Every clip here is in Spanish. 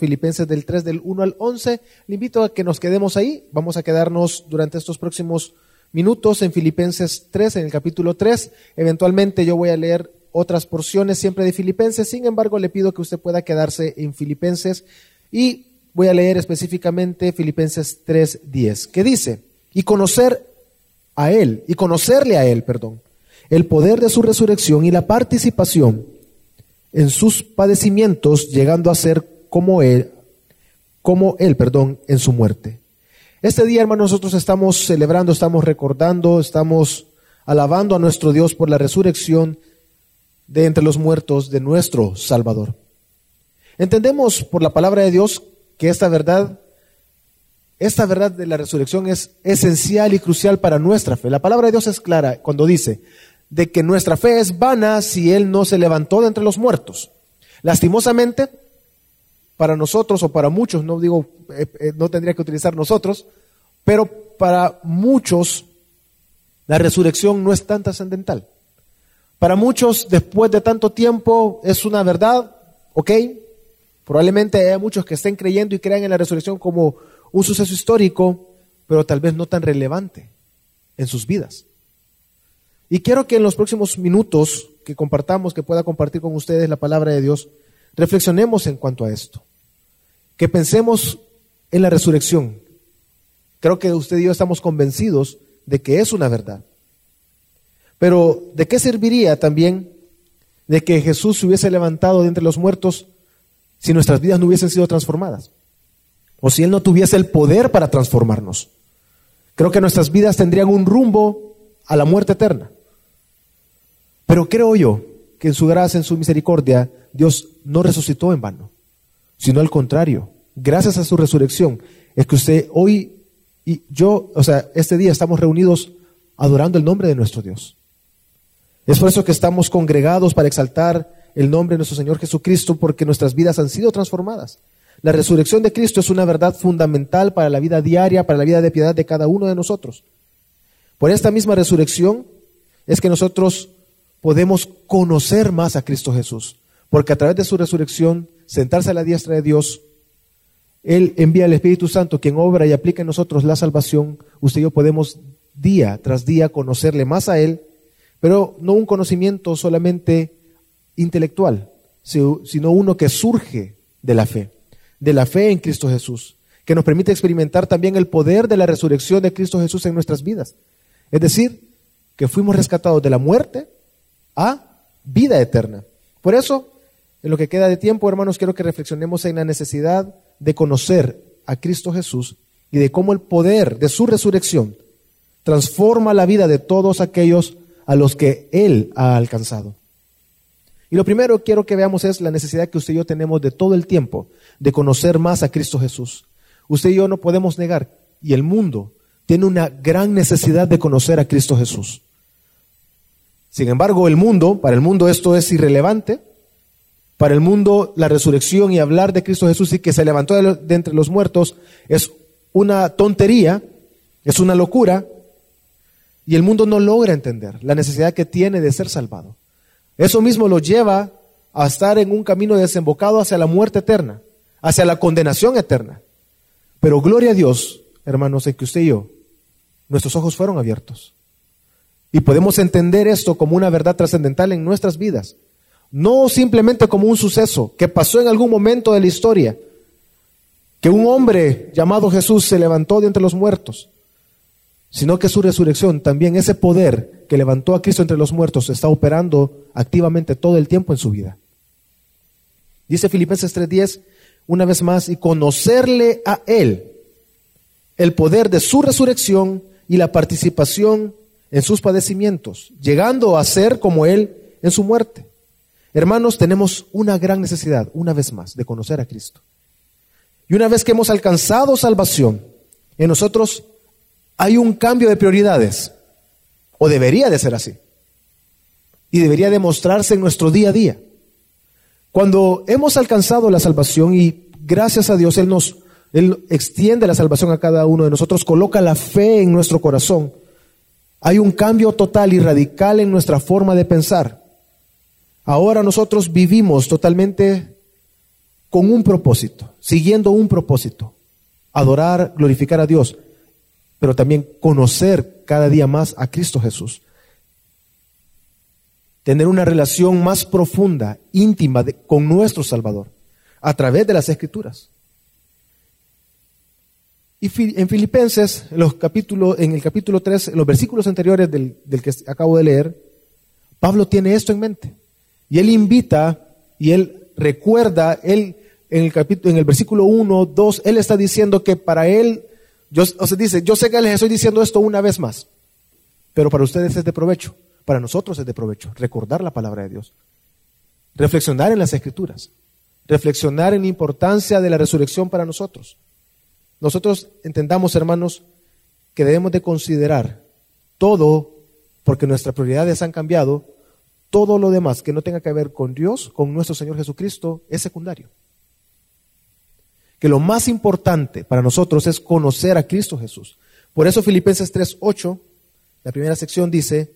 Filipenses del 3 del 1 al 11. Le invito a que nos quedemos ahí. Vamos a quedarnos durante estos próximos minutos en Filipenses 3, en el capítulo 3. Eventualmente yo voy a leer otras porciones siempre de Filipenses. Sin embargo, le pido que usted pueda quedarse en Filipenses y voy a leer específicamente Filipenses 3:10, que dice, "Y conocer a él, y conocerle a él, perdón, el poder de su resurrección y la participación en sus padecimientos, llegando a ser como él, como él, perdón, en su muerte." Este día, hermanos, nosotros estamos celebrando, estamos recordando, estamos alabando a nuestro Dios por la resurrección de entre los muertos de nuestro Salvador. Entendemos por la palabra de Dios que esta verdad, esta verdad de la resurrección es esencial y crucial para nuestra fe. La palabra de Dios es clara cuando dice de que nuestra fe es vana si Él no se levantó de entre los muertos. Lastimosamente, para nosotros o para muchos, no digo, eh, eh, no tendría que utilizar nosotros, pero para muchos la resurrección no es tan trascendental. Para muchos, después de tanto tiempo, es una verdad, ¿ok? Probablemente hay muchos que estén creyendo y crean en la resurrección como un suceso histórico, pero tal vez no tan relevante en sus vidas. Y quiero que en los próximos minutos que compartamos, que pueda compartir con ustedes la palabra de Dios, reflexionemos en cuanto a esto que pensemos en la resurrección. Creo que usted y yo estamos convencidos de que es una verdad. Pero ¿de qué serviría también de que Jesús se hubiese levantado de entre los muertos si nuestras vidas no hubiesen sido transformadas? O si Él no tuviese el poder para transformarnos. Creo que nuestras vidas tendrían un rumbo a la muerte eterna. Pero creo yo que en su gracia, en su misericordia, Dios no resucitó en vano sino al contrario, gracias a su resurrección, es que usted hoy y yo, o sea, este día estamos reunidos adorando el nombre de nuestro Dios. Es por eso que estamos congregados para exaltar el nombre de nuestro Señor Jesucristo, porque nuestras vidas han sido transformadas. La resurrección de Cristo es una verdad fundamental para la vida diaria, para la vida de piedad de cada uno de nosotros. Por esta misma resurrección es que nosotros podemos conocer más a Cristo Jesús, porque a través de su resurrección sentarse a la diestra de Dios, Él envía al Espíritu Santo, quien obra y aplica en nosotros la salvación. Usted y yo podemos día tras día conocerle más a Él, pero no un conocimiento solamente intelectual, sino uno que surge de la fe, de la fe en Cristo Jesús, que nos permite experimentar también el poder de la resurrección de Cristo Jesús en nuestras vidas. Es decir, que fuimos rescatados de la muerte a vida eterna. Por eso, en lo que queda de tiempo, hermanos, quiero que reflexionemos en la necesidad de conocer a Cristo Jesús y de cómo el poder de su resurrección transforma la vida de todos aquellos a los que Él ha alcanzado. Y lo primero quiero que veamos es la necesidad que usted y yo tenemos de todo el tiempo de conocer más a Cristo Jesús. Usted y yo no podemos negar, y el mundo tiene una gran necesidad de conocer a Cristo Jesús. Sin embargo, el mundo, para el mundo esto es irrelevante, para el mundo, la resurrección y hablar de Cristo Jesús y que se levantó de, entre los muertos es una tontería, es una locura, y el mundo no logra entender la necesidad que tiene de ser salvado. Eso mismo lo lleva a estar en un camino desembocado hacia la muerte eterna, hacia la condenación eterna. Pero gloria a Dios, hermanos, en que usted y yo, nuestros ojos fueron abiertos. Y podemos entender esto como una verdad trascendental en nuestras vidas. No simplemente como un suceso que pasó en algún momento de la historia, que un hombre llamado Jesús se levantó de entre los muertos, sino que su resurrección, también ese poder que levantó a Cristo entre los muertos, está operando activamente todo el tiempo en su vida. Dice Filipenses 3:10, una vez más, y conocerle a Él, el poder de su resurrección y la participación en sus padecimientos, llegando a ser como Él en su muerte Hermanos, tenemos una gran necesidad, una vez más, de conocer a Cristo. Y una vez que hemos alcanzado salvación, en nosotros hay un cambio de prioridades, o debería de ser así, y debería demostrarse en nuestro día a día. Cuando hemos alcanzado la salvación y gracias a Dios Él nos Él extiende la salvación a cada uno de nosotros, coloca la fe en nuestro corazón, hay un cambio total y radical en nuestra forma de pensar. Ahora nosotros vivimos totalmente con un propósito, siguiendo un propósito, adorar, glorificar a Dios, pero también conocer cada día más a Cristo Jesús. Tener una relación más profunda, íntima con nuestro Salvador, a través de las Escrituras. Y en Filipenses, los capítulos, en el capítulo 3, en los versículos anteriores del que acabo de leer, Pablo tiene esto en mente. Y él invita y él recuerda, él en el, capítulo, en el versículo 1, 2, él está diciendo que para él, yo, o sea, dice, yo sé que les estoy diciendo esto una vez más, pero para ustedes es de provecho, para nosotros es de provecho, recordar la palabra de Dios, reflexionar en las escrituras, reflexionar en la importancia de la resurrección para nosotros. Nosotros entendamos, hermanos, que debemos de considerar todo, porque nuestras prioridades han cambiado, todo lo demás que no tenga que ver con Dios, con nuestro Señor Jesucristo, es secundario que lo más importante para nosotros es conocer a Cristo Jesús. Por eso Filipenses 3:8, la primera sección dice,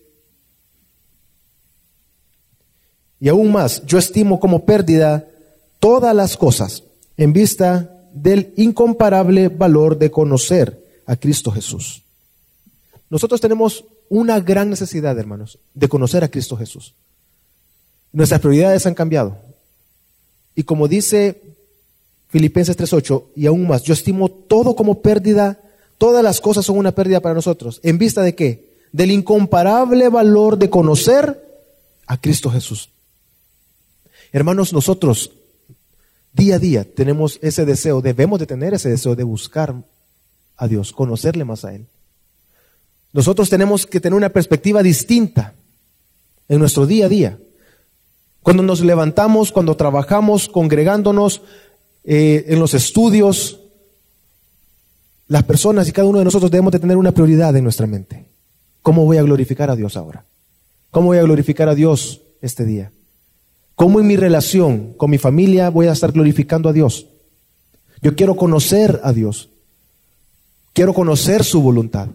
y aún más, yo estimo como pérdida todas las cosas en vista del incomparable valor de conocer a Cristo Jesús. Nosotros tenemos una gran necesidad, hermanos, de conocer a Cristo Jesús. Nuestras prioridades han cambiado. Y como dice Filipenses 3.8, y aún más, yo estimo todo como pérdida, todas las cosas son una pérdida para nosotros. ¿En vista de qué? Del incomparable valor de conocer a Cristo Jesús. Hermanos, nosotros día a día tenemos ese deseo, debemos de tener ese deseo de buscar a Dios, conocerle más a Él. Nosotros tenemos que tener una perspectiva distinta en nuestro día a día. Cuando nos levantamos, cuando trabajamos, congregándonos, eh, en los estudios, las personas y cada uno de nosotros debemos de tener una prioridad en nuestra mente. ¿Cómo voy a glorificar a Dios ahora? ¿Cómo voy a glorificar a Dios este día? ¿Cómo en mi relación con mi familia voy a estar glorificando a Dios? Yo quiero conocer a Dios. Quiero conocer su voluntad.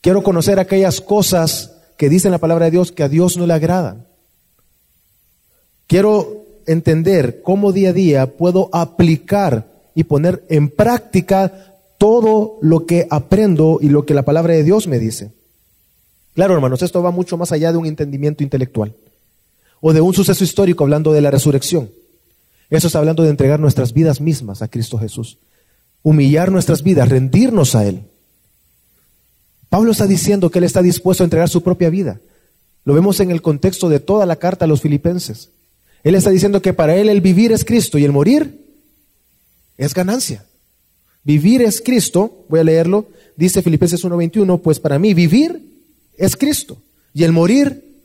Quiero conocer aquellas cosas que dicen la palabra de Dios que a Dios no le agradan. Quiero entender cómo día a día puedo aplicar y poner en práctica todo lo que aprendo y lo que la palabra de Dios me dice. Claro, hermanos, esto va mucho más allá de un entendimiento intelectual o de un suceso histórico hablando de la resurrección. Eso está hablando de entregar nuestras vidas mismas a Cristo Jesús, humillar nuestras vidas, rendirnos a Él. Pablo está diciendo que Él está dispuesto a entregar su propia vida. Lo vemos en el contexto de toda la carta a los filipenses. Él está diciendo que para él el vivir es Cristo y el morir es ganancia. Vivir es Cristo, voy a leerlo, dice Filipenses 1:21, pues para mí vivir es Cristo y el morir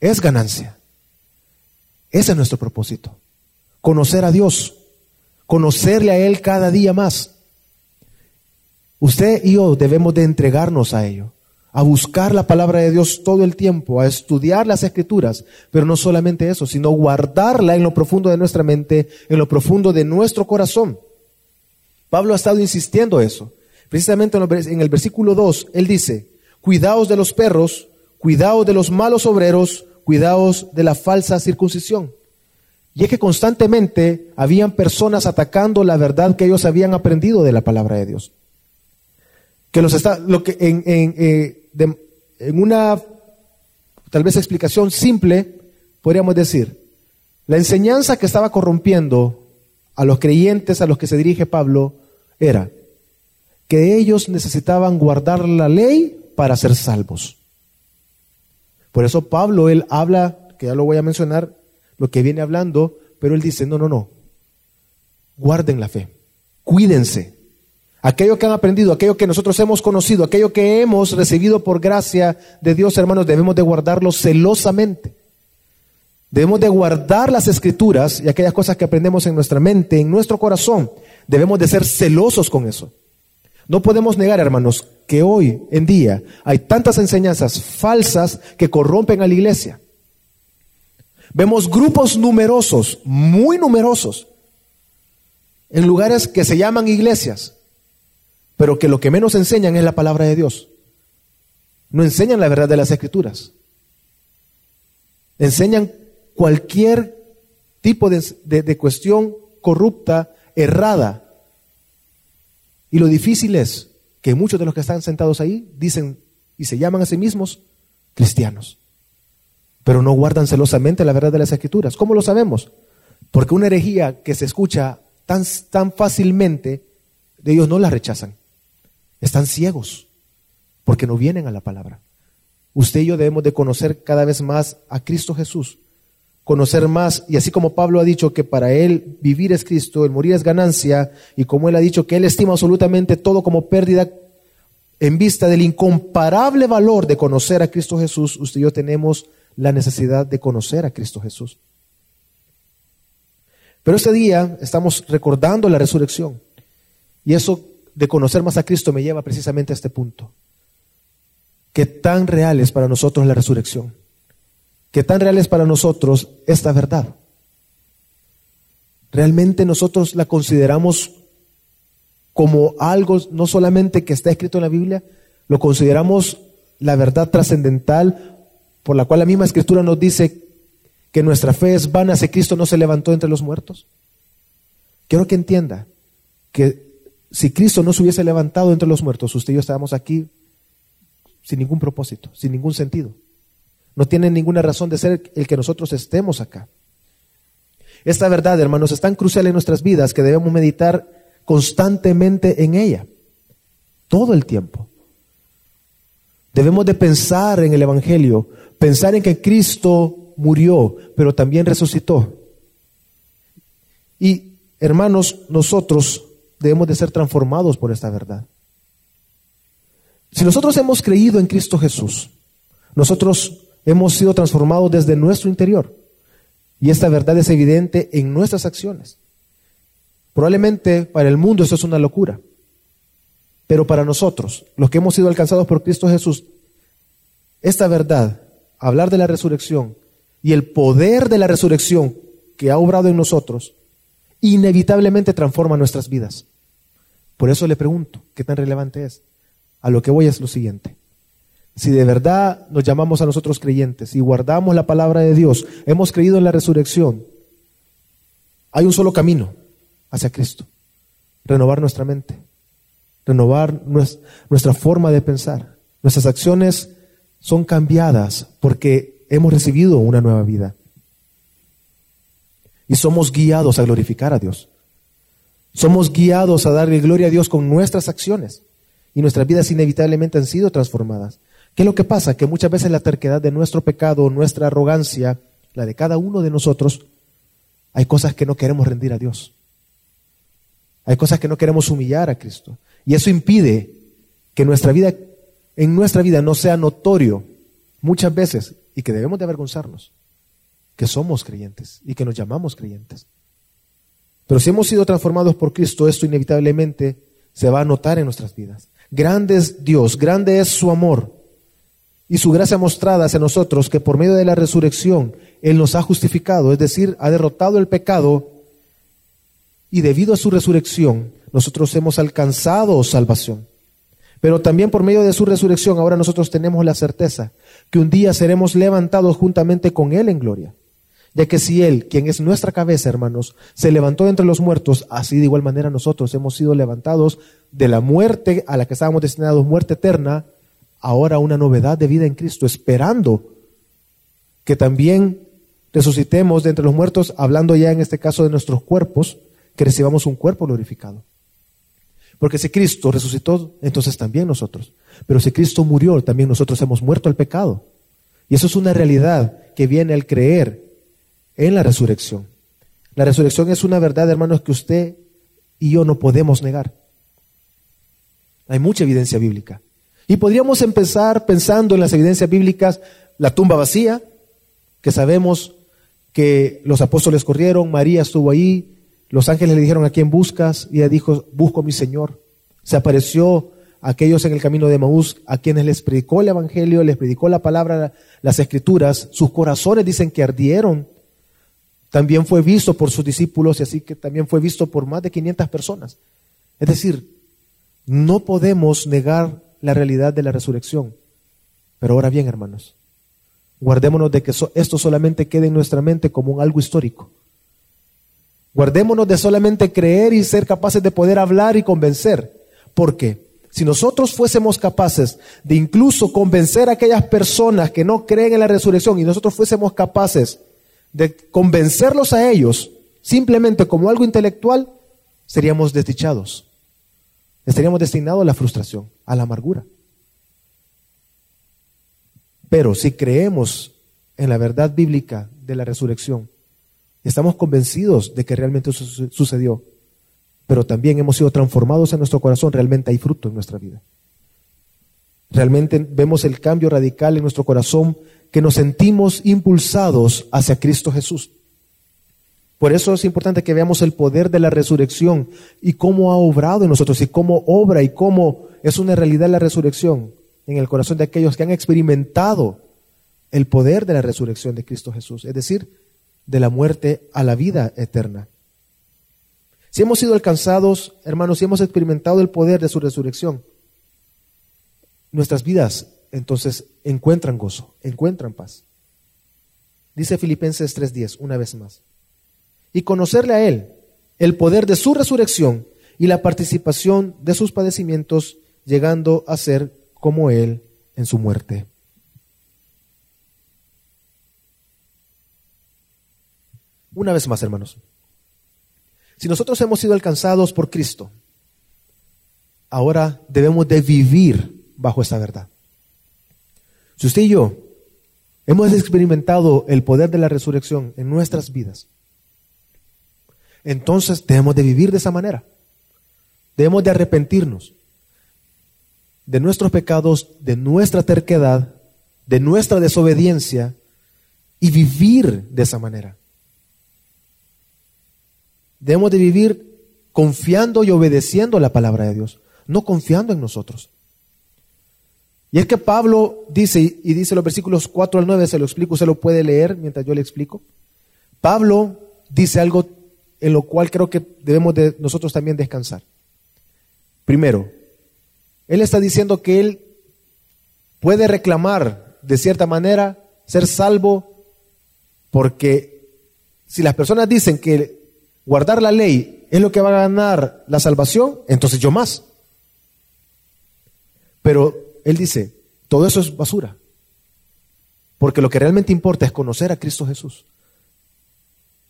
es ganancia. Ese es nuestro propósito. Conocer a Dios, conocerle a Él cada día más. Usted y yo debemos de entregarnos a ello a buscar la palabra de Dios todo el tiempo, a estudiar las escrituras, pero no solamente eso, sino guardarla en lo profundo de nuestra mente, en lo profundo de nuestro corazón. Pablo ha estado insistiendo eso. Precisamente en el versículo 2, él dice, cuidaos de los perros, cuidaos de los malos obreros, cuidaos de la falsa circuncisión. Y es que constantemente habían personas atacando la verdad que ellos habían aprendido de la palabra de Dios. Que los está, lo que en, en eh, en una tal vez explicación simple, podríamos decir, la enseñanza que estaba corrompiendo a los creyentes a los que se dirige Pablo era que ellos necesitaban guardar la ley para ser salvos. Por eso Pablo, él habla, que ya lo voy a mencionar, lo que viene hablando, pero él dice, no, no, no, guarden la fe, cuídense, Aquello que han aprendido, aquello que nosotros hemos conocido, aquello que hemos recibido por gracia de Dios, hermanos, debemos de guardarlo celosamente. Debemos de guardar las escrituras y aquellas cosas que aprendemos en nuestra mente, en nuestro corazón. Debemos de ser celosos con eso. No podemos negar, hermanos, que hoy en día hay tantas enseñanzas falsas que corrompen a la iglesia. Vemos grupos numerosos, muy numerosos, en lugares que se llaman iglesias, pero que lo que menos enseñan es la palabra de Dios. No enseñan la verdad de las escrituras. Enseñan cualquier tipo de, cuestión corrupta, errada. Y lo difícil es que muchos de los que están sentados ahí dicen y se llaman a sí mismos cristianos, pero no guardan celosamente la verdad de las escrituras. ¿Cómo lo sabemos? Porque una herejía que se escucha tan, tan fácilmente, de ellos no la rechazan. Están ciegos porque no vienen a la palabra. Usted y yo debemos de conocer cada vez más a Cristo Jesús, conocer más, y así como Pablo ha dicho que para él vivir es Cristo, el morir es ganancia, y como él ha dicho que él estima absolutamente todo como pérdida en vista del incomparable valor de conocer a Cristo Jesús, usted y yo tenemos la necesidad de conocer a Cristo Jesús. Pero este día estamos recordando la resurrección, y eso de conocer más a Cristo me lleva precisamente a este punto. ¿Qué tan real es para nosotros la resurrección? ¿Qué tan real es para nosotros esta verdad? ¿Realmente nosotros la consideramos como algo no solamente que está escrito en la Biblia, lo consideramos la verdad trascendental por la cual la misma escritura nos dice que nuestra fe es vana si Cristo no se levantó entre los muertos? Quiero que entienda que si Cristo no se hubiese levantado entre los muertos, usted y yo estábamos aquí sin ningún propósito, sin ningún sentido. No tiene ninguna razón de ser el que nosotros estemos acá. Esta verdad, hermanos, es tan crucial en nuestras vidas que debemos meditar constantemente en ella, todo el tiempo. Debemos de pensar en el Evangelio, pensar en que Cristo murió, pero también resucitó. Y, hermanos, nosotros debemos de ser transformados por esta verdad. Si nosotros hemos creído en Cristo Jesús, nosotros hemos sido transformados desde nuestro interior. Y esta verdad es evidente en nuestras acciones. Probablemente para el mundo eso es una locura. Pero para nosotros, los que hemos sido alcanzados por Cristo Jesús, esta verdad, hablar de la resurrección y el poder de la resurrección que ha obrado en nosotros, inevitablemente transforma nuestras vidas. Por eso le pregunto, ¿qué tan relevante es? A lo que voy es lo siguiente. Si de verdad nos llamamos a nosotros creyentes y guardamos la palabra de Dios, hemos creído en la resurrección, hay un solo camino hacia Cristo. Renovar nuestra mente, renovar nuestra forma de pensar. Nuestras acciones son cambiadas porque hemos recibido una nueva vida. Y somos guiados a glorificar a Dios. Somos guiados a darle gloria a Dios con nuestras acciones y nuestras vidas inevitablemente han sido transformadas. ¿Qué es lo que pasa? Que muchas veces la terquedad de nuestro pecado, nuestra arrogancia, la de cada uno de nosotros, hay cosas que no queremos rendir a Dios. Hay cosas que no queremos humillar a Cristo. Y eso impide que nuestra vida, en nuestra vida no sea notorio muchas veces y que debemos de avergonzarnos que somos creyentes y que nos llamamos creyentes. Pero si hemos sido transformados por Cristo, esto inevitablemente se va a notar en nuestras vidas. Grande es Dios, grande es su amor y su gracia mostrada hacia nosotros que por medio de la resurrección Él nos ha justificado, es decir, ha derrotado el pecado y debido a su resurrección nosotros hemos alcanzado salvación. Pero también por medio de su resurrección ahora nosotros tenemos la certeza que un día seremos levantados juntamente con Él en gloria. Ya que si Él, quien es nuestra cabeza, hermanos, se levantó entre los muertos, así de igual manera nosotros hemos sido levantados de la muerte a la que estábamos destinados, muerte eterna, ahora una novedad de vida en Cristo, esperando que también resucitemos de entre los muertos, hablando ya en este caso de nuestros cuerpos, que recibamos un cuerpo glorificado. Porque si Cristo resucitó, entonces también nosotros. Pero si Cristo murió, también nosotros hemos muerto al pecado. Y eso es una realidad que viene al creer en la resurrección. La resurrección es una verdad, hermanos, que usted y yo no podemos negar. Hay mucha evidencia bíblica. Y podríamos empezar pensando en las evidencias bíblicas, la tumba vacía, que sabemos que los apóstoles corrieron, María estuvo ahí, los ángeles le dijeron a quién buscas, y ella dijo, busco a mi Señor. Se apareció a aquellos en el camino de Maús, a quienes les predicó el Evangelio, les predicó la palabra, las escrituras, sus corazones dicen que ardieron también fue visto por sus discípulos y así que también fue visto por más de 500 personas. Es decir, no podemos negar la realidad de la resurrección. Pero ahora bien, hermanos, guardémonos de que esto solamente quede en nuestra mente como un algo histórico. Guardémonos de solamente creer y ser capaces de poder hablar y convencer. Porque si nosotros fuésemos capaces de incluso convencer a aquellas personas que no creen en la resurrección y nosotros fuésemos capaces de convencerlos a ellos simplemente como algo intelectual, seríamos desdichados. Estaríamos destinados a la frustración, a la amargura. Pero si creemos en la verdad bíblica de la resurrección, estamos convencidos de que realmente sucedió, pero también hemos sido transformados en nuestro corazón, realmente hay fruto en nuestra vida. Realmente vemos el cambio radical en nuestro corazón que nos sentimos impulsados hacia Cristo Jesús. Por eso es importante que veamos el poder de la resurrección y cómo ha obrado en nosotros y cómo obra y cómo es una realidad la resurrección en el corazón de aquellos que han experimentado el poder de la resurrección de Cristo Jesús, es decir, de la muerte a la vida eterna. Si hemos sido alcanzados, hermanos, si hemos experimentado el poder de su resurrección, nuestras vidas entonces encuentran gozo, encuentran paz. Dice Filipenses 3:10, una vez más. Y conocerle a Él, el poder de su resurrección y la participación de sus padecimientos, llegando a ser como Él en su muerte. Una vez más, hermanos. Si nosotros hemos sido alcanzados por Cristo, ahora debemos de vivir bajo esa verdad. Si usted y yo hemos experimentado el poder de la resurrección en nuestras vidas, entonces debemos de vivir de esa manera. Debemos de arrepentirnos de nuestros pecados, de nuestra terquedad, de nuestra desobediencia y vivir de esa manera. Debemos de vivir confiando y obedeciendo la palabra de Dios, no confiando en nosotros. Y es que Pablo dice, y dice los versículos 4 al 9, se lo explico, se lo puede leer mientras yo le explico. Pablo dice algo en lo cual creo que debemos de nosotros también descansar. Primero, él está diciendo que él puede reclamar de cierta manera ser salvo porque si las personas dicen que guardar la ley es lo que va a ganar la salvación, entonces yo más. Pero él dice, todo eso es basura. Porque lo que realmente importa es conocer a Cristo Jesús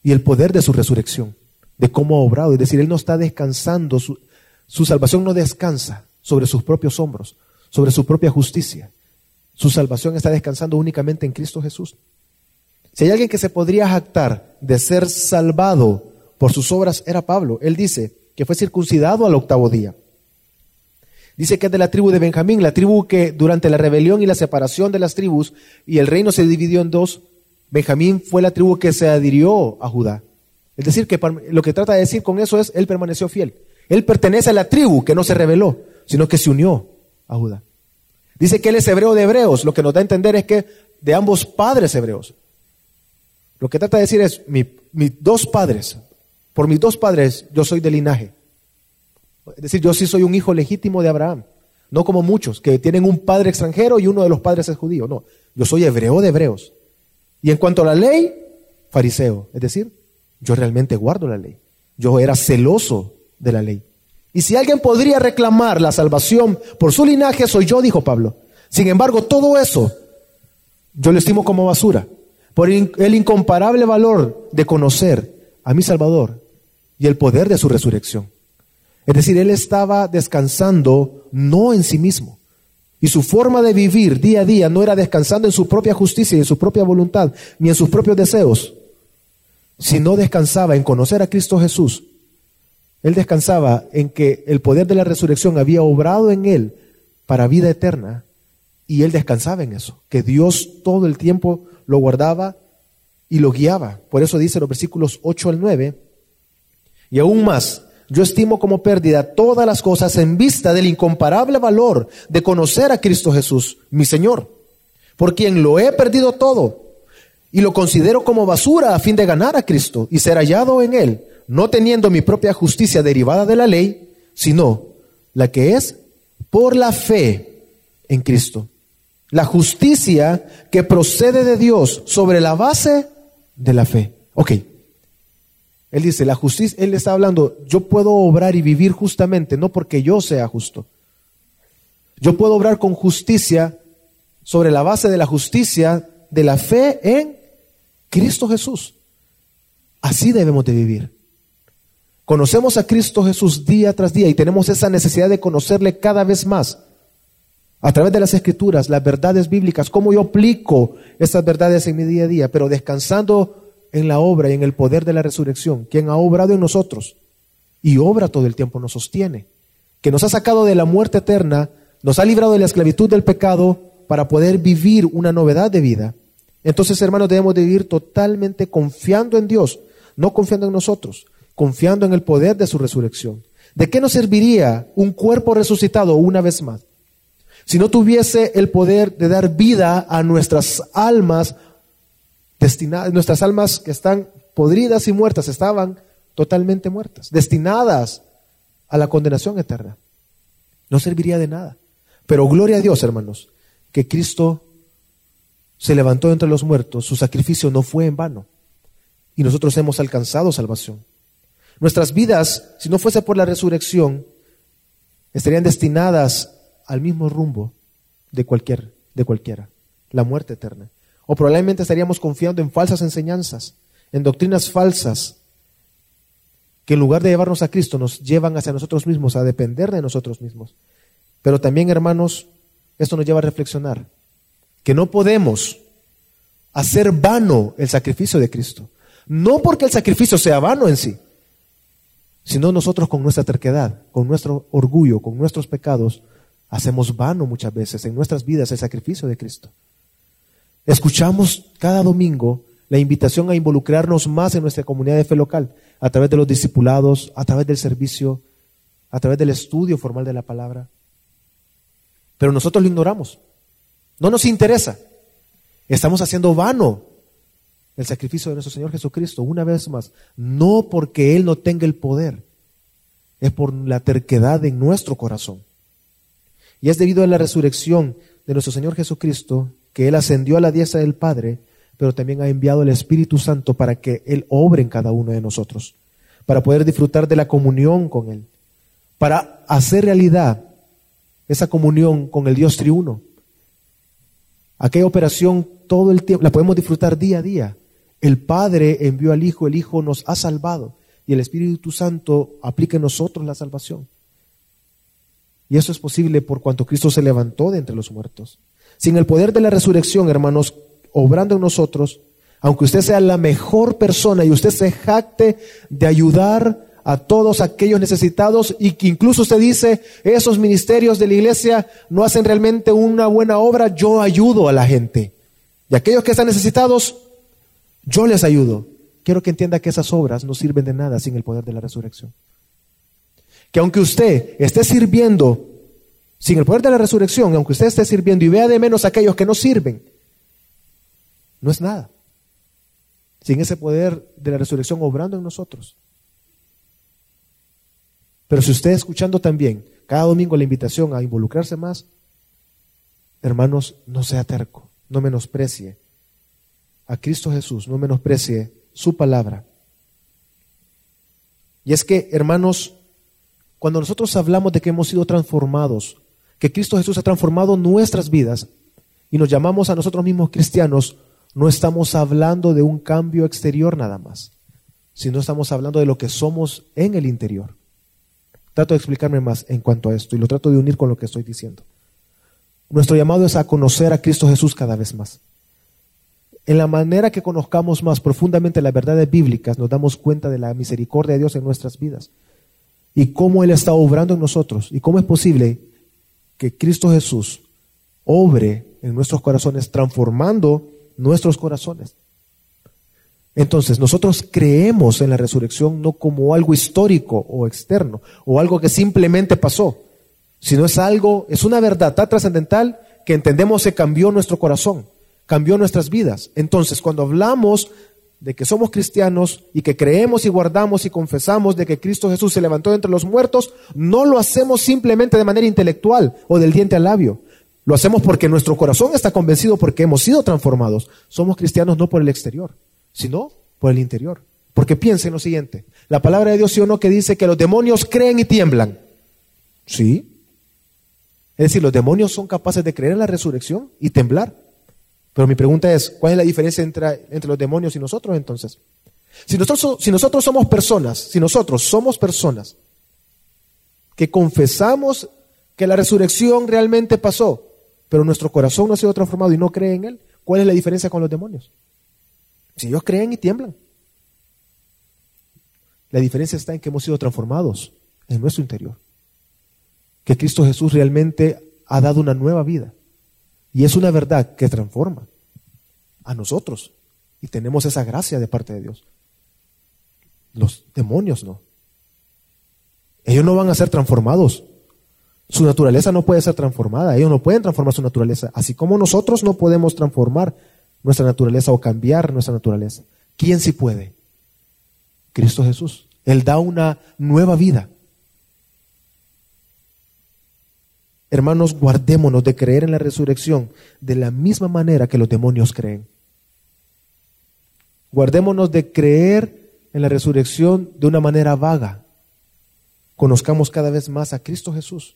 y el poder de su resurrección, de cómo ha obrado. Es decir, Él no está descansando, su, su salvación no descansa sobre sus propios hombros, sobre su propia justicia. Su salvación está descansando únicamente en Cristo Jesús. Si hay alguien que se podría jactar de ser salvado por sus obras era Pablo. Él dice que fue circuncidado al octavo día. Dice que es de la tribu de Benjamín, la tribu que durante la rebelión y la separación de las tribus y el reino se dividió en dos, Benjamín fue la tribu que se adhirió a Judá. Es decir, que lo que trata de decir con eso es, él permaneció fiel. Él pertenece a la tribu que no se rebeló, sino que se unió a Judá. Dice que él es hebreo de hebreos, lo que nos da a entender es que de ambos padres hebreos. Lo que trata de decir es, mis dos padres, por mis dos padres yo soy de linaje. Es decir, yo sí soy un hijo legítimo de Abraham. No como muchos que tienen un padre extranjero y uno de los padres es judío. No, yo soy hebreo de hebreos. Y en cuanto a la ley, fariseo. Es decir, yo realmente guardo la ley. Yo era celoso de la ley. Y si alguien podría reclamar la salvación por su linaje, soy yo, dijo Pablo. Sin embargo, todo eso yo lo estimo como basura. Por el incomparable valor de conocer a mi Salvador y el poder de su resurrección. Es decir, él estaba descansando no en sí mismo. Y su forma de vivir día a día no era descansando en su propia justicia y en su propia voluntad, ni en sus propios deseos, sino descansaba en conocer a Cristo Jesús. Él descansaba en que el poder de la resurrección había obrado en él para vida eterna y él descansaba en eso, que Dios todo el tiempo lo guardaba y lo guiaba. Por eso dice los versículos 8 al 9, y aún más, yo estimo como pérdida todas las cosas en vista del incomparable valor de conocer a Cristo Jesús, mi Señor, por quien lo he perdido todo y lo considero como basura a fin de ganar a Cristo y ser hallado en Él, no teniendo mi propia justicia derivada de la ley, sino la que es por la fe en Cristo. La justicia que procede de Dios sobre la base de la fe. Ok. Él dice, la justicia, Él está hablando, yo puedo obrar y vivir justamente, no porque yo sea justo. Yo puedo obrar con justicia sobre la base de la justicia de la fe en Cristo Jesús. Así debemos de vivir. Conocemos a Cristo Jesús día tras día y tenemos esa necesidad de conocerle cada vez más. A través de las escrituras, las verdades bíblicas, cómo yo aplico estas verdades en mi día a día, pero descansando en la obra y en el poder de la resurrección, quien ha obrado en nosotros y obra todo el tiempo, nos sostiene, que nos ha sacado de la muerte eterna, nos ha librado de la esclavitud del pecado para poder vivir una novedad de vida. Entonces, hermanos, debemos de vivir totalmente confiando en Dios, no confiando en nosotros, confiando en el poder de su resurrección. ¿De qué nos serviría un cuerpo resucitado una vez más? Si no tuviese el poder de dar vida a nuestras almas destinadas, nuestras almas que están podridas y muertas, estaban totalmente muertas, destinadas a la condenación eterna. No serviría de nada. Pero gloria a Dios, hermanos, que Cristo se levantó entre los muertos, su sacrificio no fue en vano. Y nosotros hemos alcanzado salvación. Nuestras vidas, si no fuese por la resurrección, estarían destinadas al mismo rumbo de cualquier, de cualquiera, la muerte eterna. O probablemente estaríamos confiando en falsas enseñanzas, en doctrinas falsas, que en lugar de llevarnos a Cristo nos llevan hacia nosotros mismos, a depender de nosotros mismos. Pero también, hermanos, esto nos lleva a reflexionar que no podemos hacer vano el sacrificio de Cristo. No porque el sacrificio sea vano en sí, sino nosotros con nuestra terquedad, con nuestro orgullo, con nuestros pecados, hacemos vano muchas veces en nuestras vidas el sacrificio de Cristo. Escuchamos cada domingo la invitación a involucrarnos más en nuestra comunidad de fe local, a través de los discipulados, a través del servicio, a través del estudio formal de la palabra. Pero nosotros lo ignoramos. No nos interesa. Estamos haciendo vano el sacrificio de nuestro Señor Jesucristo, una vez más. No porque Él no tenga el poder, es por la terquedad en nuestro corazón. Y es debido a la resurrección de nuestro Señor Jesucristo que Él ascendió a la diestra del Padre, pero también ha enviado el Espíritu Santo para que Él obre en cada uno de nosotros, para poder disfrutar de la comunión con Él, para hacer realidad esa comunión con el Dios triuno. Aquella operación todo el tiempo, la podemos disfrutar día a día. El Padre envió al Hijo, el Hijo nos ha salvado y el Espíritu Santo aplica en nosotros la salvación. Y eso es posible por cuanto Cristo se levantó de entre los muertos. Sin el poder de la resurrección, hermanos, obrando en nosotros, aunque usted sea la mejor persona y usted se jacte de ayudar a todos aquellos necesitados y que incluso usted dice, esos ministerios de la iglesia no hacen realmente una buena obra, yo ayudo a la gente. Y aquellos que están necesitados, yo les ayudo. Quiero que entienda que esas obras no sirven de nada sin el poder de la resurrección. Que aunque usted esté sirviendo sin el poder de la resurrección, aunque usted esté sirviendo y vea de menos a aquellos que no sirven, no es nada. Sin ese poder de la resurrección obrando en nosotros. Pero si usted escuchando también cada domingo la invitación a involucrarse más, hermanos, no sea terco, no menosprecie a Cristo Jesús, no menosprecie su palabra. Y es que, hermanos, cuando nosotros hablamos de que hemos sido transformados, que Cristo Jesús ha transformado nuestras vidas y nos llamamos a nosotros mismos cristianos, no estamos hablando de un cambio exterior nada más, sino estamos hablando de lo que somos en el interior. Trato de explicarme más en cuanto a esto y lo trato de unir con lo que estoy diciendo. Nuestro llamado es a conocer a Cristo Jesús cada vez más. En la manera que conozcamos más profundamente las verdades bíblicas, nos damos cuenta de la misericordia de Dios en nuestras vidas y cómo Él está obrando en nosotros y cómo es posible que Cristo Jesús obre en nuestros corazones, transformando nuestros corazones. Entonces, nosotros creemos en la resurrección no como algo histórico o externo, o algo que simplemente pasó, sino es algo, es una verdad tan trascendental que entendemos que cambió nuestro corazón, cambió nuestras vidas. Entonces, cuando hablamos de que somos cristianos y que creemos y guardamos y confesamos de que Cristo Jesús se levantó entre los muertos, no lo hacemos simplemente de manera intelectual o del diente al labio. Lo hacemos porque nuestro corazón está convencido porque hemos sido transformados. Somos cristianos no por el exterior, sino por el interior. Porque piensen lo siguiente, la palabra de Dios sí o no que dice que los demonios creen y tiemblan. Sí. Es decir, los demonios son capaces de creer en la resurrección y temblar. Pero mi pregunta es, ¿cuál es la diferencia entre, entre los demonios y nosotros entonces? Si nosotros, si nosotros somos personas, si nosotros somos personas que confesamos que la resurrección realmente pasó, pero nuestro corazón no ha sido transformado y no cree en Él, ¿cuál es la diferencia con los demonios? Si ellos creen y tiemblan. La diferencia está en que hemos sido transformados en nuestro interior. Que Cristo Jesús realmente ha dado una nueva vida. Y es una verdad que transforma a nosotros. Y tenemos esa gracia de parte de Dios. Los demonios no. Ellos no van a ser transformados. Su naturaleza no puede ser transformada. Ellos no pueden transformar su naturaleza. Así como nosotros no podemos transformar nuestra naturaleza o cambiar nuestra naturaleza. ¿Quién sí puede? Cristo Jesús. Él da una nueva vida. Hermanos, guardémonos de creer en la resurrección de la misma manera que los demonios creen. Guardémonos de creer en la resurrección de una manera vaga. Conozcamos cada vez más a Cristo Jesús.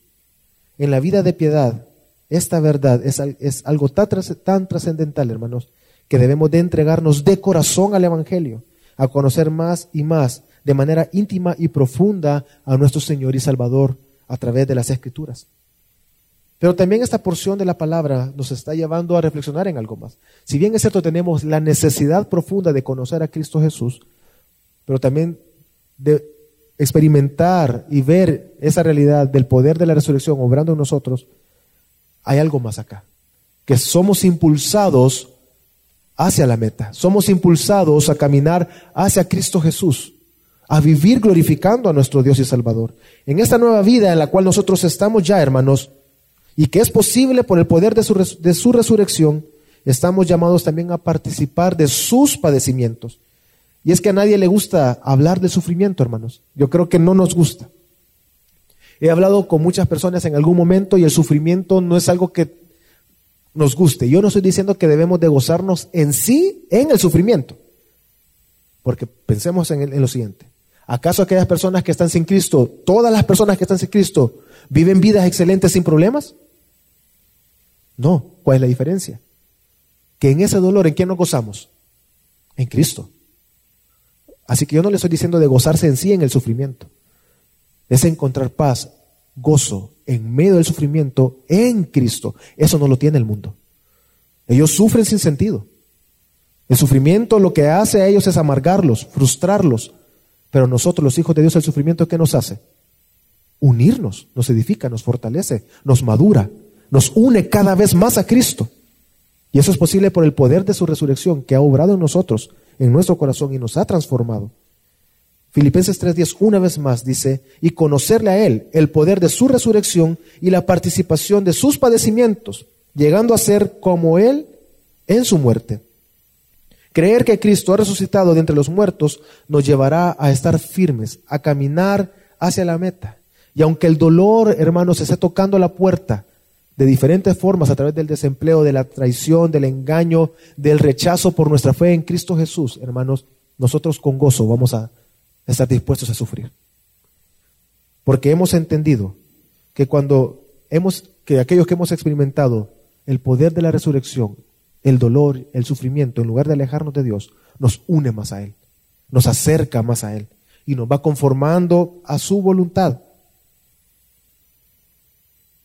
En la vida de piedad, esta verdad es, algo tan trascendental, hermanos, que debemos de entregarnos de corazón al Evangelio, a conocer más y más, de manera íntima y profunda, a nuestro Señor y Salvador a través de las Escrituras. Pero también esta porción de la palabra nos está llevando a reflexionar en algo más. Si bien es cierto, tenemos la necesidad profunda de conocer a Cristo Jesús, pero también de experimentar y ver esa realidad del poder de la resurrección obrando en nosotros, hay algo más acá. Que somos impulsados hacia la meta. Somos impulsados a caminar hacia Cristo Jesús, a vivir glorificando a nuestro Dios y Salvador. En esta nueva vida en la cual nosotros estamos ya, hermanos, y que es posible por el poder de su, de su resurrección, estamos llamados también a participar de sus padecimientos. Y es que a nadie le gusta hablar de sufrimiento, hermanos. Yo creo que no nos gusta. He hablado con muchas personas en algún momento y el sufrimiento no es algo que nos guste. Yo no estoy diciendo que debemos de gozarnos en sí en el sufrimiento. Porque pensemos en, en lo siguiente. ¿Acaso aquellas personas que están sin Cristo, todas las personas que están sin Cristo, viven vidas excelentes sin problemas? No. ¿Cuál es la diferencia? Que en ese dolor, ¿en quién nos gozamos? En Cristo. Así que yo no le estoy diciendo de gozarse en sí en el sufrimiento. Es encontrar paz, gozo en medio del sufrimiento en Cristo. Eso no lo tiene el mundo. Ellos sufren sin sentido. El sufrimiento lo que hace a ellos es amargarlos, frustrarlos. Pero nosotros, los hijos de Dios, el sufrimiento, ¿qué nos hace? Unirnos, nos edifica, nos fortalece, nos madura, nos une cada vez más a Cristo. Y eso es posible por el poder de su resurrección que ha obrado en nosotros, en nuestro corazón y nos ha transformado. Filipenses 3:10 una vez más dice, y conocerle a Él, el poder de su resurrección y la participación de sus padecimientos, llegando a ser como Él en su muerte. Creer que Cristo ha resucitado de entre los muertos nos llevará a estar firmes, a caminar hacia la meta. Y aunque el dolor, hermanos, esté tocando la puerta de diferentes formas a través del desempleo, de la traición, del engaño, del rechazo por nuestra fe en Cristo Jesús, hermanos, nosotros con gozo vamos a estar dispuestos a sufrir. Porque hemos entendido que cuando hemos, que aquellos que hemos experimentado el poder de la resurrección, el dolor, el sufrimiento, en lugar de alejarnos de Dios, nos une más a Él, nos acerca más a Él y nos va conformando a su voluntad.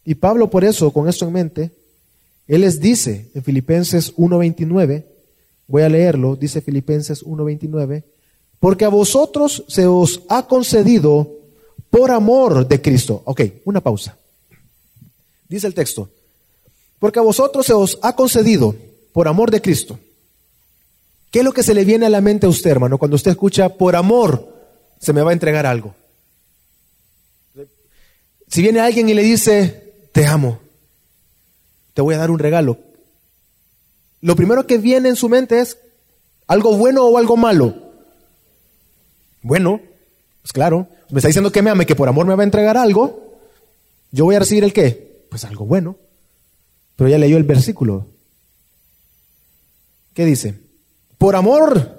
Y Pablo por eso, con esto en mente, él les dice en Filipenses 1.29, voy a leerlo, dice Filipenses 1.29, porque a vosotros se os ha concedido por amor de Cristo. Ok, una pausa. Dice el texto, porque a vosotros se os ha concedido por amor de Cristo. ¿Qué es lo que se le viene a la mente a usted, hermano, cuando usted escucha por amor se me va a entregar algo? Si viene alguien y le dice, te amo, te voy a dar un regalo. Lo primero que viene en su mente es algo bueno o algo malo. Bueno, pues claro, me está diciendo que me ame, que por amor me va a entregar algo. Yo voy a recibir el qué? Pues algo bueno. Pero ya leyó el versículo. ¿Qué dice? Por amor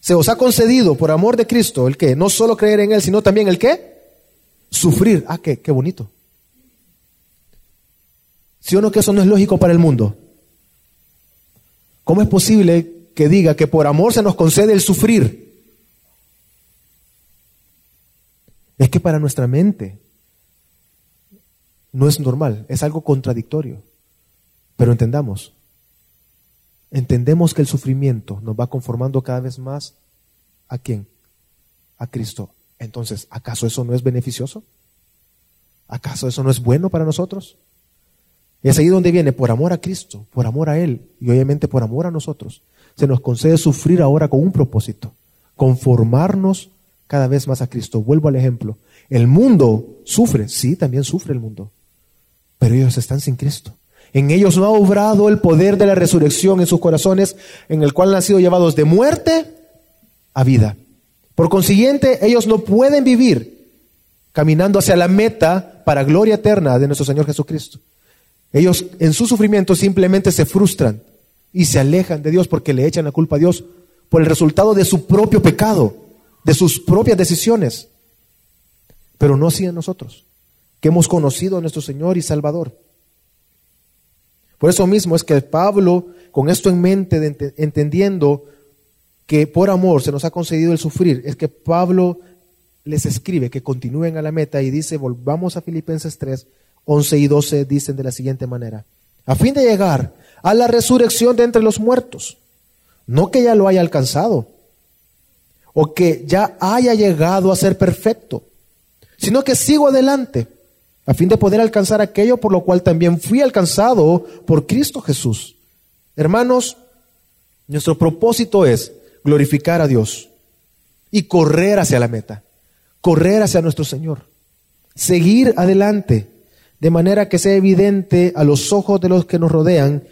se os ha concedido por amor de Cristo el que no solo creer en Él, sino también el que sufrir. Ah, qué, qué bonito. ¿Sí o no que eso no es lógico para el mundo? ¿Cómo es posible que diga que por amor se nos concede el sufrir? Es que para nuestra mente no es normal, es algo contradictorio. Pero entendamos, entendemos que el sufrimiento nos va conformando cada vez más a quién? A Cristo. Entonces, ¿acaso eso no es beneficioso? ¿Acaso eso no es bueno para nosotros? Es ahí donde viene, por amor a Cristo, por amor a Él y obviamente por amor a nosotros, se nos concede sufrir ahora con un propósito, conformarnos cada vez más a Cristo. Vuelvo al ejemplo. El mundo sufre, sí, también sufre el mundo, pero ellos están sin Cristo. En ellos no ha obrado el poder de la resurrección en sus corazones, en el cual han sido llevados de muerte a vida. Por consiguiente, ellos no pueden vivir caminando hacia la meta para gloria eterna de nuestro Señor Jesucristo. Ellos en su sufrimiento simplemente se frustran y se alejan de Dios porque le echan la culpa a Dios por el resultado de su propio pecado, de sus propias decisiones. Pero no así en nosotros, que hemos conocido a nuestro Señor y Salvador. Por eso mismo es que Pablo, con esto en mente, entendiendo que por amor se nos ha concedido el sufrir, es que Pablo les escribe que continúen a la meta y dice, volvamos a Filipenses 3, 11 y 12, dicen de la siguiente manera, a fin de llegar a la resurrección de entre los muertos, no que ya lo haya alcanzado, o que ya haya llegado a ser perfecto, sino que sigo adelante, a fin de poder alcanzar aquello por lo cual también fui alcanzado por Cristo Jesús. Hermanos, nuestro propósito es glorificar a Dios y correr hacia la meta, correr hacia nuestro Señor, seguir adelante, de manera que sea evidente a los ojos de los que nos rodean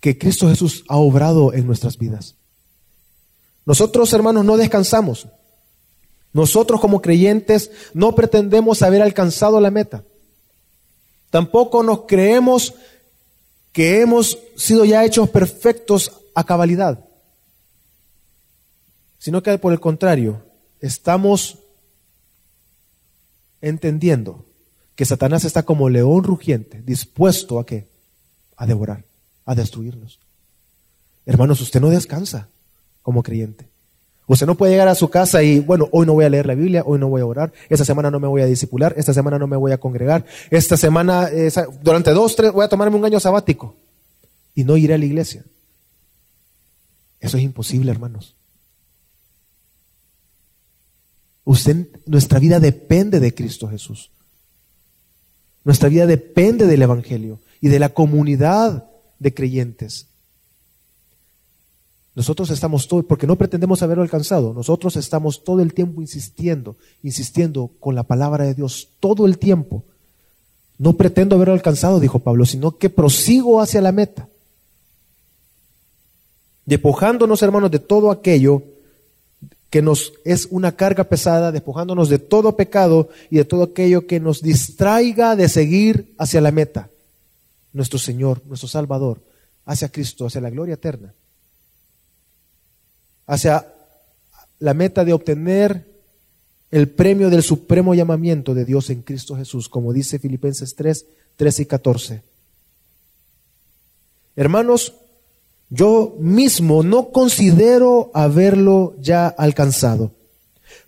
que Cristo Jesús ha obrado en nuestras vidas. Nosotros, hermanos, no descansamos. Nosotros como creyentes no pretendemos haber alcanzado la meta. Tampoco nos creemos que hemos sido ya hechos perfectos a cabalidad sino que por el contrario, estamos entendiendo que Satanás está como león rugiente, dispuesto a? A devorar, a destruirnos. Hermanos, usted no descansa como creyente. Usted no puede llegar a su casa y, bueno, hoy no voy a leer la Biblia, hoy no voy a orar, esta semana no me voy a discipular, esta semana no me voy a congregar, esta semana, durante dos, tres, voy a tomarme un año sabático y no iré a la iglesia. Eso es imposible, hermanos. Usted, nuestra vida depende de Cristo Jesús. Nuestra vida depende del Evangelio y de la comunidad de creyentes. Nosotros estamos todo, porque no pretendemos haberlo alcanzado, nosotros estamos todo el tiempo insistiendo, insistiendo con la palabra de Dios, todo el tiempo. No pretendo haberlo alcanzado, dijo Pablo, sino que prosigo hacia la meta. Despojándonos, hermanos, de todo aquello que nos es una carga pesada, despojándonos de todo pecado y de todo aquello que nos distraiga de seguir hacia la meta, nuestro Señor, nuestro Salvador, hacia Cristo, hacia la gloria eterna, hacia la meta de obtener el premio del supremo llamamiento de Dios en Cristo Jesús, como dice Filipenses 3, 13 y 14. Hermanos, yo mismo no considero haberlo ya alcanzado.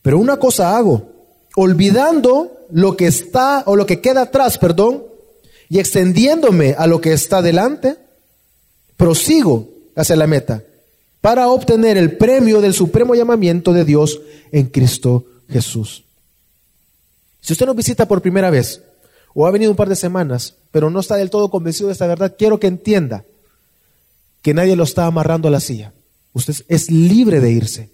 Pero una cosa hago, olvidando lo que está o lo que queda atrás, perdón, y extendiéndome a lo que está delante, prosigo hacia la meta para obtener el premio del supremo llamamiento de Dios en Cristo Jesús. Si usted nos visita por primera vez o ha venido un par de semanas, pero no está del todo convencido de esta verdad, quiero que entienda que nadie lo está amarrando a la silla. Usted es libre de irse.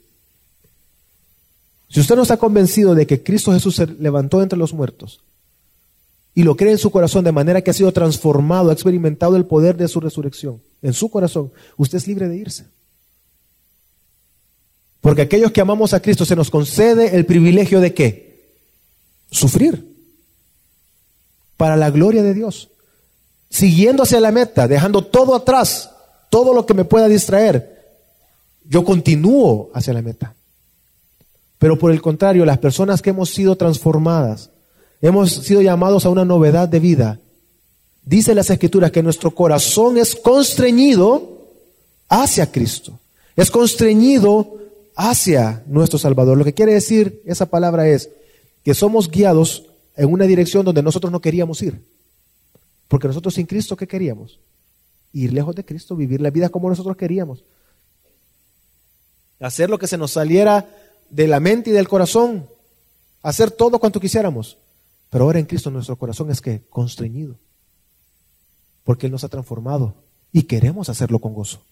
Si usted no está convencido de que Cristo Jesús se levantó entre los muertos y lo cree en su corazón de manera que ha sido transformado, ha experimentado el poder de su resurrección en su corazón, usted es libre de irse. Porque aquellos que amamos a Cristo se nos concede el privilegio de qué? Sufrir. Para la gloria de Dios. Siguiendo hacia la meta, dejando todo atrás todo lo que me pueda distraer, yo continúo hacia la meta. Pero por el contrario, las personas que hemos sido transformadas, hemos sido llamados a una novedad de vida, dice las escrituras que nuestro corazón es constreñido hacia Cristo, es constreñido hacia nuestro Salvador. Lo que quiere decir esa palabra es que somos guiados en una dirección donde nosotros no queríamos ir. Porque nosotros sin Cristo, ¿qué queríamos? Ir lejos de Cristo, vivir la vida como nosotros queríamos. Hacer lo que se nos saliera de la mente y del corazón. Hacer todo cuanto quisiéramos. Pero ahora en Cristo nuestro corazón es que constreñido. Porque Él nos ha transformado y queremos hacerlo con gozo.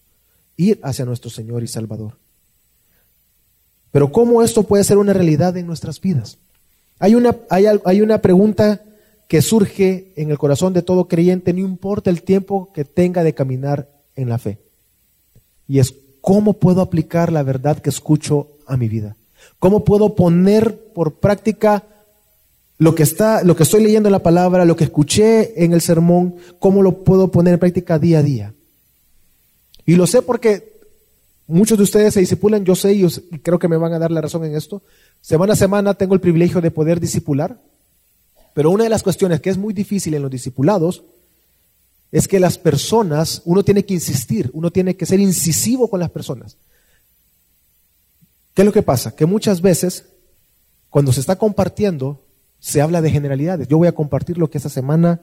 Ir hacia nuestro Señor y Salvador. Pero ¿cómo esto puede ser una realidad en nuestras vidas? Hay una, hay, hay una pregunta que surge en el corazón de todo creyente, no importa el tiempo que tenga de caminar en la fe. Y es, ¿cómo puedo aplicar la verdad que escucho a mi vida? ¿Cómo puedo poner por práctica lo que, está, lo que estoy leyendo en la palabra, lo que escuché en el sermón, cómo lo puedo poner en práctica día a día? Y lo sé porque Muchos de ustedes se disipulan, yo sé y creo que me van a dar la razón en esto. Semana a semana tengo el privilegio de poder disipular, pero una de las cuestiones que es muy difícil en los discipulados es que las personas, uno tiene que insistir, uno tiene que ser incisivo con las personas. ¿Qué es lo que pasa? Que muchas veces, cuando se está compartiendo, se habla de generalidades. Yo voy a compartir lo que esta semana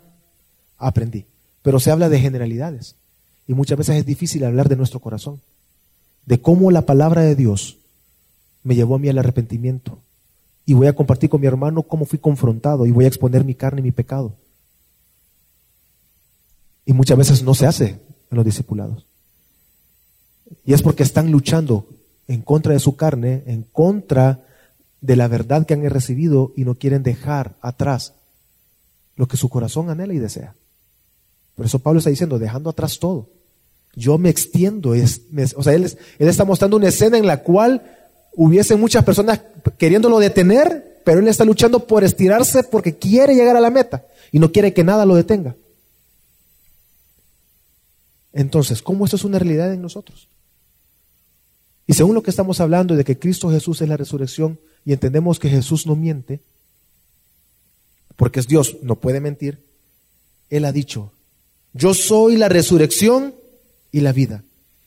aprendí, pero se habla de generalidades. Y muchas veces es difícil hablar de nuestro corazón de cómo la palabra de Dios me llevó a mí al arrepentimiento. Y voy a compartir con mi hermano cómo fui confrontado y voy a exponer mi carne y mi pecado. Y muchas veces no se hace en los discipulados. Y es porque están luchando en contra de su carne, en contra de la verdad que han recibido y no quieren dejar atrás lo que su corazón anhela y desea. Por eso Pablo está diciendo, dejando atrás todo yo me extiendo. Es, o sea, él está mostrando una escena en la cual hubiese muchas personas queriéndolo detener, pero él está luchando por estirarse porque quiere llegar a la meta y no quiere que nada lo detenga. Entonces, ¿cómo esto es una realidad en nosotros? Y según lo que estamos hablando de que Cristo Jesús es la resurrección y entendemos que Jesús no miente, porque es Dios, no puede mentir, Él ha dicho, yo soy la resurrección y la vida.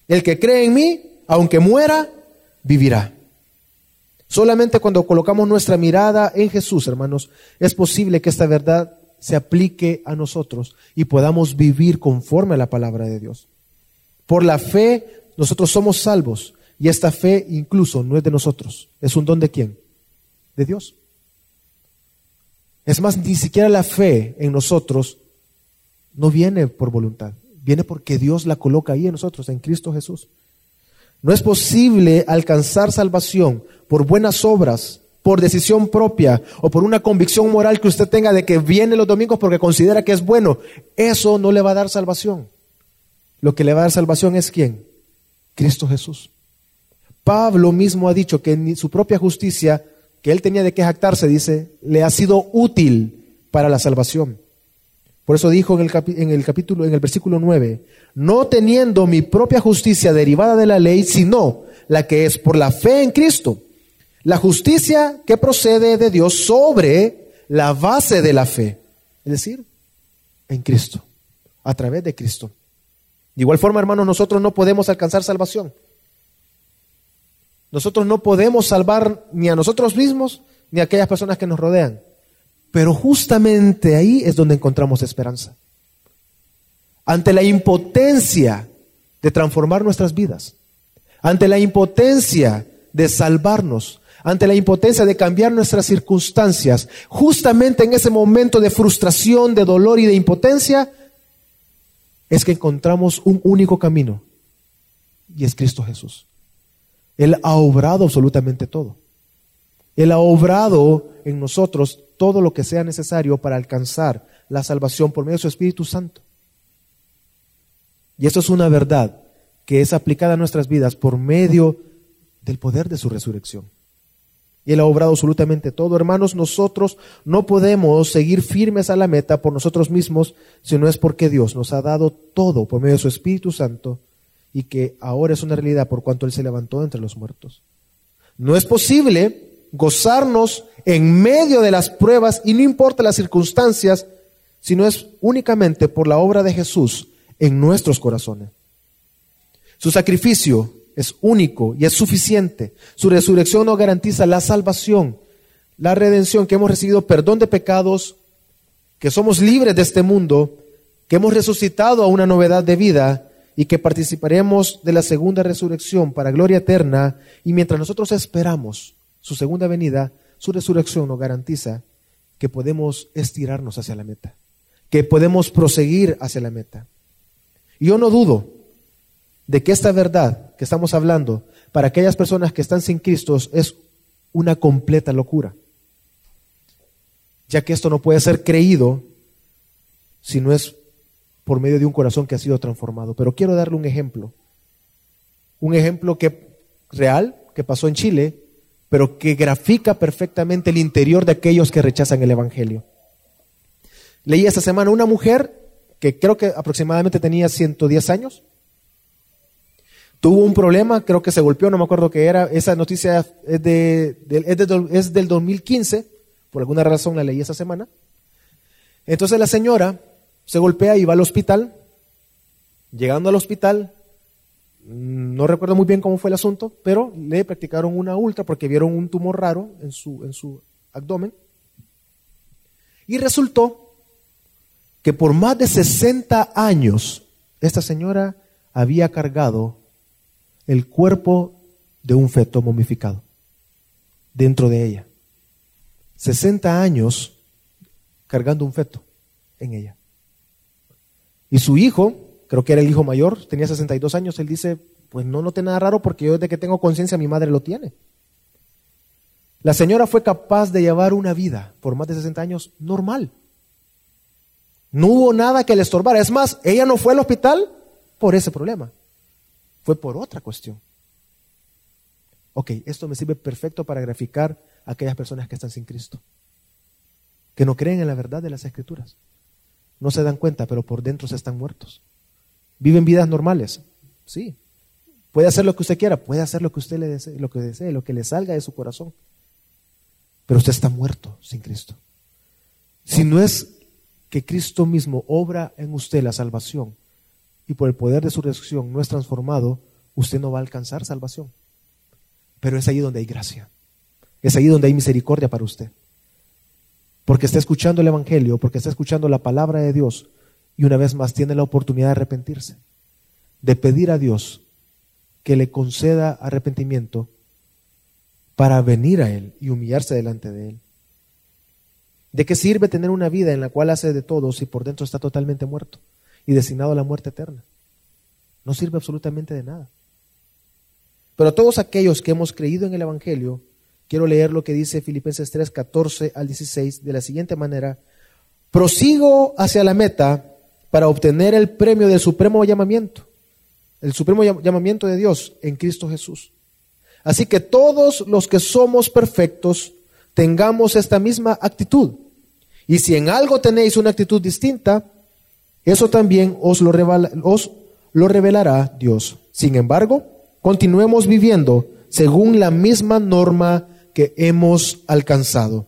El que cree en mí, aunque muera, vivirá. Solamente cuando colocamos nuestra mirada en Jesús, hermanos, es posible que esta verdad se aplique a nosotros y podamos vivir conforme a la palabra de Dios. Por la fe, nosotros somos salvos y esta fe incluso no es de nosotros. ¿Es un don de quién? De Dios. Es más, ni siquiera la fe en nosotros no viene por voluntad viene porque Dios la coloca ahí en nosotros, en Cristo Jesús. No es posible alcanzar salvación por buenas obras, por decisión propia o por una convicción moral que usted tenga de que viene los domingos porque considera que es bueno. Eso no le va a dar salvación. Lo que le va a dar salvación es quién? Cristo Jesús. Pablo mismo ha dicho que en su propia justicia, que él tenía de qué jactarse, dice, le ha sido útil para la salvación. Por eso dijo en el, en el capítulo, en el versículo 9, no teniendo mi propia justicia derivada de la ley, sino la que es por la fe en Cristo. La justicia que procede de Dios sobre la base de la fe. Es decir, en Cristo, a través de Cristo. De igual forma, hermanos, nosotros no podemos alcanzar salvación. Nosotros no podemos salvar ni a nosotros mismos ni a aquellas personas que nos rodean. Pero justamente ahí es donde encontramos esperanza. Ante la impotencia de transformar nuestras vidas, ante la impotencia de salvarnos, ante la impotencia de cambiar nuestras circunstancias, justamente en ese momento de frustración, de dolor y de impotencia, es que encontramos un único camino, y es Cristo Jesús. Él ha obrado absolutamente todo. Él ha obrado en nosotros todo lo que sea necesario para alcanzar la salvación por medio de su Espíritu Santo. Y esto es una verdad que es aplicada a nuestras vidas por medio del poder de su resurrección. Y Él ha obrado absolutamente todo. Hermanos, nosotros no podemos seguir firmes a la meta por nosotros mismos, si no es porque Dios nos ha dado todo por medio de su Espíritu Santo y que ahora es una realidad por cuanto Él se levantó entre los muertos. No es posible gozarnos en medio de las pruebas y no importa las circunstancias, sino es únicamente por la obra de Jesús en nuestros corazones. Su sacrificio es único y es suficiente. Su resurrección nos garantiza la salvación, la redención, que hemos recibido perdón de pecados, que somos libres de este mundo, que hemos resucitado a una novedad de vida y que participaremos de la segunda resurrección para gloria eterna. Y mientras nosotros esperamos su segunda venida, su resurrección nos garantiza que podemos estirarnos hacia la meta, que podemos proseguir hacia la meta. Y yo no dudo de que esta verdad que estamos hablando para aquellas personas que están sin Cristo es una completa locura, ya que esto no puede ser creído si no es por medio de un corazón que ha sido transformado. Pero quiero darle un ejemplo, un ejemplo que real que pasó en Chile pero que grafica perfectamente el interior de aquellos que rechazan el Evangelio. Leí esta semana una mujer que creo que aproximadamente tenía 110 años. Tuvo un problema, creo que se golpeó, no me acuerdo qué era. Esa noticia es, de, es, del 2015, por alguna razón la leí esa semana. Entonces la señora se golpea y va al hospital. Llegando al hospital, no recuerdo muy bien cómo fue el asunto, pero le practicaron una ultra porque vieron un tumor raro en su, en su abdomen. Y resultó que por más de 60 años esta señora había cargado el cuerpo de un feto momificado dentro de ella. 60 años cargando un feto en ella. Y su hijo, creo que era el hijo mayor, tenía 62 años, él dice, pues no noté nada raro porque yo desde que tengo conciencia mi madre lo tiene. La señora fue capaz de llevar una vida por más de 60 años normal. No hubo nada que le estorbara. Es más, ella no fue al hospital por ese problema. Fue por otra cuestión. Ok, esto me sirve perfecto para graficar a aquellas personas que están sin Cristo. Que no creen en la verdad de las escrituras. No se dan cuenta, pero por dentro se están muertos. ¿Viven vidas normales? Sí. Puede hacer lo que usted quiera, puede hacer lo que usted le desee, lo que desee, lo que le salga de su corazón. Pero usted está muerto sin Cristo. Si no es que Cristo mismo obra en usted la salvación y por el poder de su resurrección no es transformado, usted no va a alcanzar salvación. Pero es ahí donde hay gracia. Es ahí donde hay misericordia para usted. Porque está escuchando el Evangelio, porque está escuchando la palabra de Dios, y una vez más tiene la oportunidad de arrepentirse, de pedir a Dios que le conceda arrepentimiento para venir a Él y humillarse delante de Él. ¿De qué sirve tener una vida en la cual hace de todo si por dentro está totalmente muerto y destinado a la muerte eterna? No sirve absolutamente de nada. Pero todos aquellos que hemos creído en el Evangelio, quiero leer lo que dice Filipenses 3, 14 al 16 de la siguiente manera, prosigo hacia la meta para obtener el premio del supremo llamamiento, el supremo llamamiento de Dios en Cristo Jesús. Así que todos los que somos perfectos tengamos esta misma actitud. Y si en algo tenéis una actitud distinta, eso también os lo, os lo revelará Dios. Sin embargo, continuemos viviendo según la misma norma que hemos alcanzado.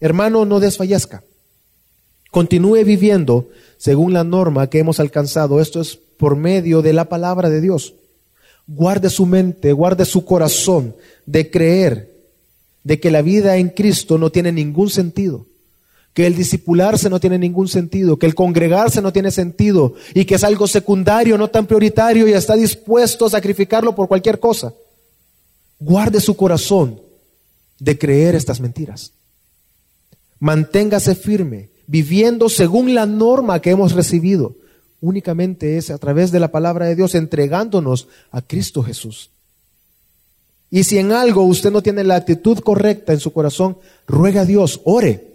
Hermano, no desfallezca. Continúe viviendo según la norma que hemos alcanzado. Esto es por medio de la palabra de Dios. Guarde su mente, guarde su corazón de creer de que la vida en Cristo no tiene ningún sentido, que el discipularse no tiene ningún sentido, que el congregarse no tiene sentido y que es algo secundario, no tan prioritario y está dispuesto a sacrificarlo por cualquier cosa. Guarde su corazón de creer estas mentiras. Manténgase firme viviendo según la norma que hemos recibido. Únicamente es a través de la palabra de Dios entregándonos a Cristo Jesús. Y si en algo usted no tiene la actitud correcta en su corazón, ruega a Dios, ore,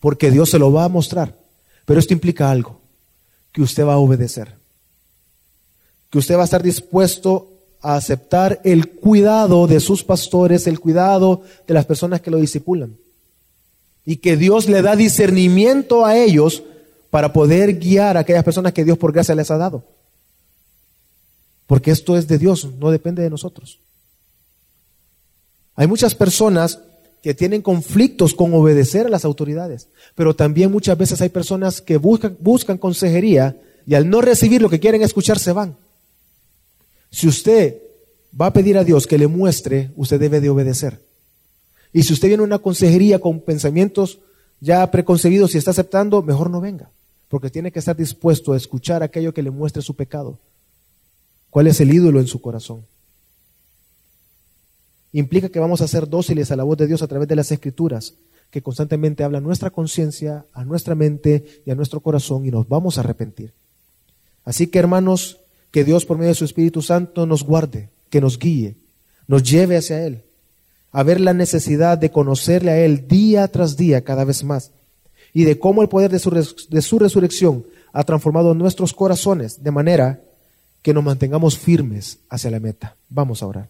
porque Dios se lo va a mostrar. Pero esto implica algo, que usted va a obedecer, que usted va a estar dispuesto a aceptar el cuidado de sus pastores, el cuidado de las personas que lo disipulan y que Dios le da discernimiento a ellos para poder guiar a aquellas personas que Dios por gracia les ha dado. porque esto es de Dios, no depende de nosotros. Hay muchas personas que tienen conflictos con obedecer a las autoridades, pero también muchas veces hay personas que buscan, buscan consejería y al no recibir lo que quieren escuchar se van. Si usted va a pedir a Dios que le muestre, usted debe de obedecer. Y si usted viene a una consejería con pensamientos ya preconcebidos y está aceptando, mejor no venga, porque tiene que estar dispuesto a escuchar aquello que le muestre su pecado. ¿Cuál es el ídolo en su corazón? Implica que vamos a ser dóciles a la voz de Dios a través de las escrituras, que constantemente habla a nuestra conciencia, a nuestra mente y a nuestro corazón y nos vamos a arrepentir. Así que hermanos, que Dios por medio de su Espíritu Santo nos guarde, que nos guíe, nos lleve hacia Él, a ver la necesidad de conocerle a Él día tras día cada vez más y de cómo el poder de su, de su resurrección ha transformado nuestros corazones de manera que nos mantengamos firmes hacia la meta. Vamos a orar.